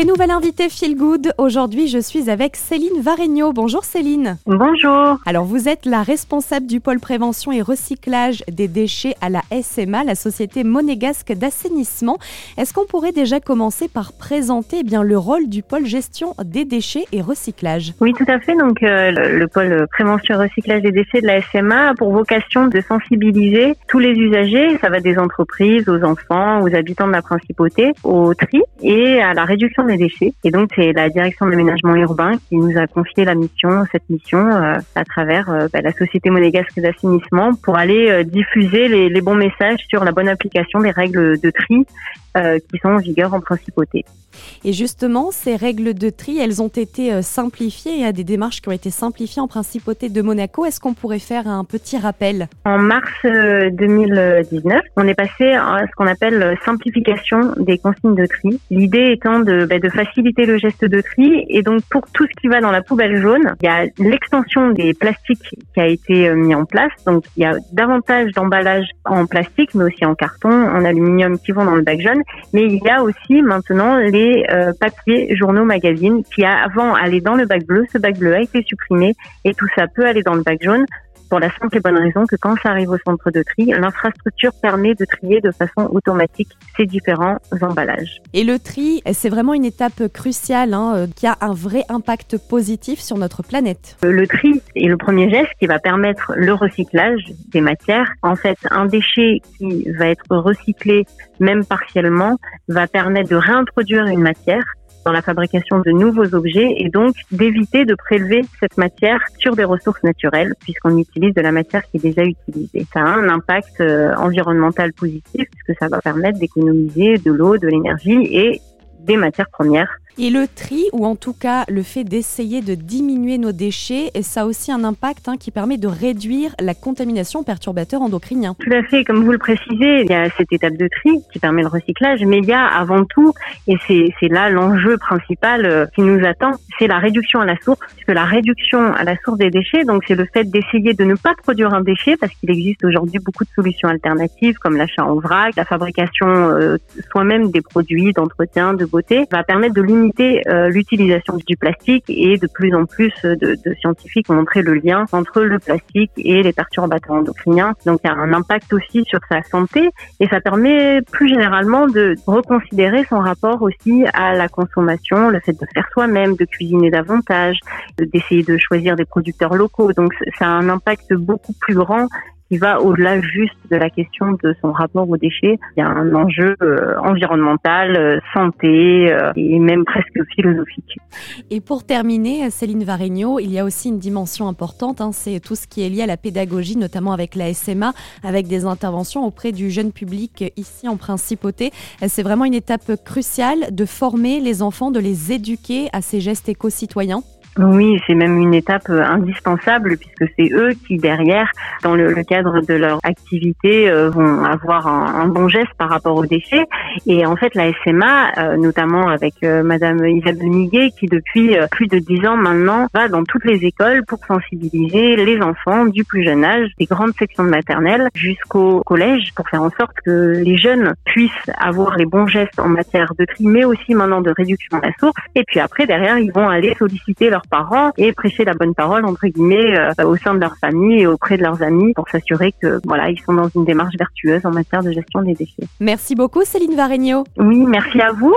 Et nouvelle invitée Feel Good. Aujourd'hui, je suis avec Céline Varegno. Bonjour Céline. Bonjour. Alors, vous êtes la responsable du pôle prévention et recyclage des déchets à la SMA, la société monégasque d'assainissement. Est-ce qu'on pourrait déjà commencer par présenter eh bien le rôle du pôle gestion des déchets et recyclage? Oui, tout à fait. Donc, euh, le, le pôle prévention et recyclage des déchets de la SMA a pour vocation de sensibiliser tous les usagers. Ça va des entreprises aux enfants, aux habitants de la principauté, au tri et à la réduction des déchets. Et donc, c'est la direction de l'aménagement urbain qui nous a confié la mission, cette mission, euh, à travers euh, bah, la société monégasque d'assainissement pour aller euh, diffuser les, les, bons messages sur la bonne application des règles de tri qui sont en vigueur en principauté. Et justement, ces règles de tri, elles ont été simplifiées. Il y a des démarches qui ont été simplifiées en principauté de Monaco. Est-ce qu'on pourrait faire un petit rappel? En mars 2019, on est passé à ce qu'on appelle simplification des consignes de tri. L'idée étant de, bah, de faciliter le geste de tri. Et donc, pour tout ce qui va dans la poubelle jaune, il y a l'extension des plastiques qui a été mis en place. Donc, il y a davantage d'emballages en plastique, mais aussi en carton, en aluminium qui vont dans le bac jaune. Mais il y a aussi maintenant les euh, papiers, journaux, magazines qui avant allaient dans le bac bleu. Ce bac bleu a été supprimé et tout ça peut aller dans le bac jaune pour la simple et bonne raison que quand ça arrive au centre de tri, l'infrastructure permet de trier de façon automatique ces différents emballages. Et le tri, c'est vraiment une étape cruciale hein, euh, qui a un vrai impact positif sur notre planète. Le tri est le premier geste qui va permettre le recyclage des matières. En fait, un déchet qui va être recyclé, même partiellement, va permettre de réintroduire une matière dans la fabrication de nouveaux objets et donc d'éviter de prélever cette matière sur des ressources naturelles puisqu'on utilise de la matière qui est déjà utilisée. Ça a un impact euh, environnemental positif puisque ça va permettre d'économiser de l'eau, de l'énergie et des matières premières et le tri, ou en tout cas le fait d'essayer de diminuer nos déchets, ça a aussi un impact hein, qui permet de réduire la contamination perturbateur endocrinien. Tout à fait, comme vous le précisez, il y a cette étape de tri qui permet le recyclage, mais il y a avant tout, et c'est là l'enjeu principal euh, qui nous attend, c'est la réduction à la source, puisque la réduction à la source des déchets, donc c'est le fait d'essayer de ne pas produire un déchet, parce qu'il existe aujourd'hui beaucoup de solutions alternatives, comme l'achat en vrac, la fabrication euh, soi-même des produits d'entretien, de beauté, va permettre de limiter euh, l'utilisation du plastique et de plus en plus de, de, scientifiques ont montré le lien entre le plastique et les perturbateurs endocriniens. Donc il y a un impact aussi sur sa santé et ça permet plus généralement de reconsidérer son rapport aussi à la consommation, le fait de faire soi-même, de cuisiner davantage, d'essayer de choisir des producteurs locaux. Donc ça a un impact beaucoup plus grand qui va au-delà juste de la question de son rapport aux déchets. Il y a un enjeu euh, environnemental, euh, santé euh, et même presque philosophique. Et pour terminer, Céline Varegno, il y a aussi une dimension importante, hein, c'est tout ce qui est lié à la pédagogie, notamment avec la SMA, avec des interventions auprès du jeune public ici en Principauté. C'est vraiment une étape cruciale de former les enfants, de les éduquer à ces gestes éco-citoyens. Oui, c'est même une étape euh, indispensable puisque c'est eux qui derrière, dans le, cadre de leur activité, euh, vont avoir un, bon geste par rapport aux déchets. Et en fait, la SMA, euh, notamment avec Madame Isabelle Miguet, qui depuis plus de dix ans maintenant va dans toutes les écoles pour sensibiliser les enfants du plus jeune âge, des grandes sections de maternelle jusqu'au collège, pour faire en sorte que les jeunes puissent avoir les bons gestes en matière de tri, mais aussi maintenant de réduction à la source. Et puis après, derrière, ils vont aller solliciter parents et prêcher la bonne parole entre guillemets euh, au sein de leur famille et auprès de leurs amis pour s'assurer que voilà ils sont dans une démarche vertueuse en matière de gestion des déchets. Merci beaucoup Céline Varegno. Oui, merci à vous.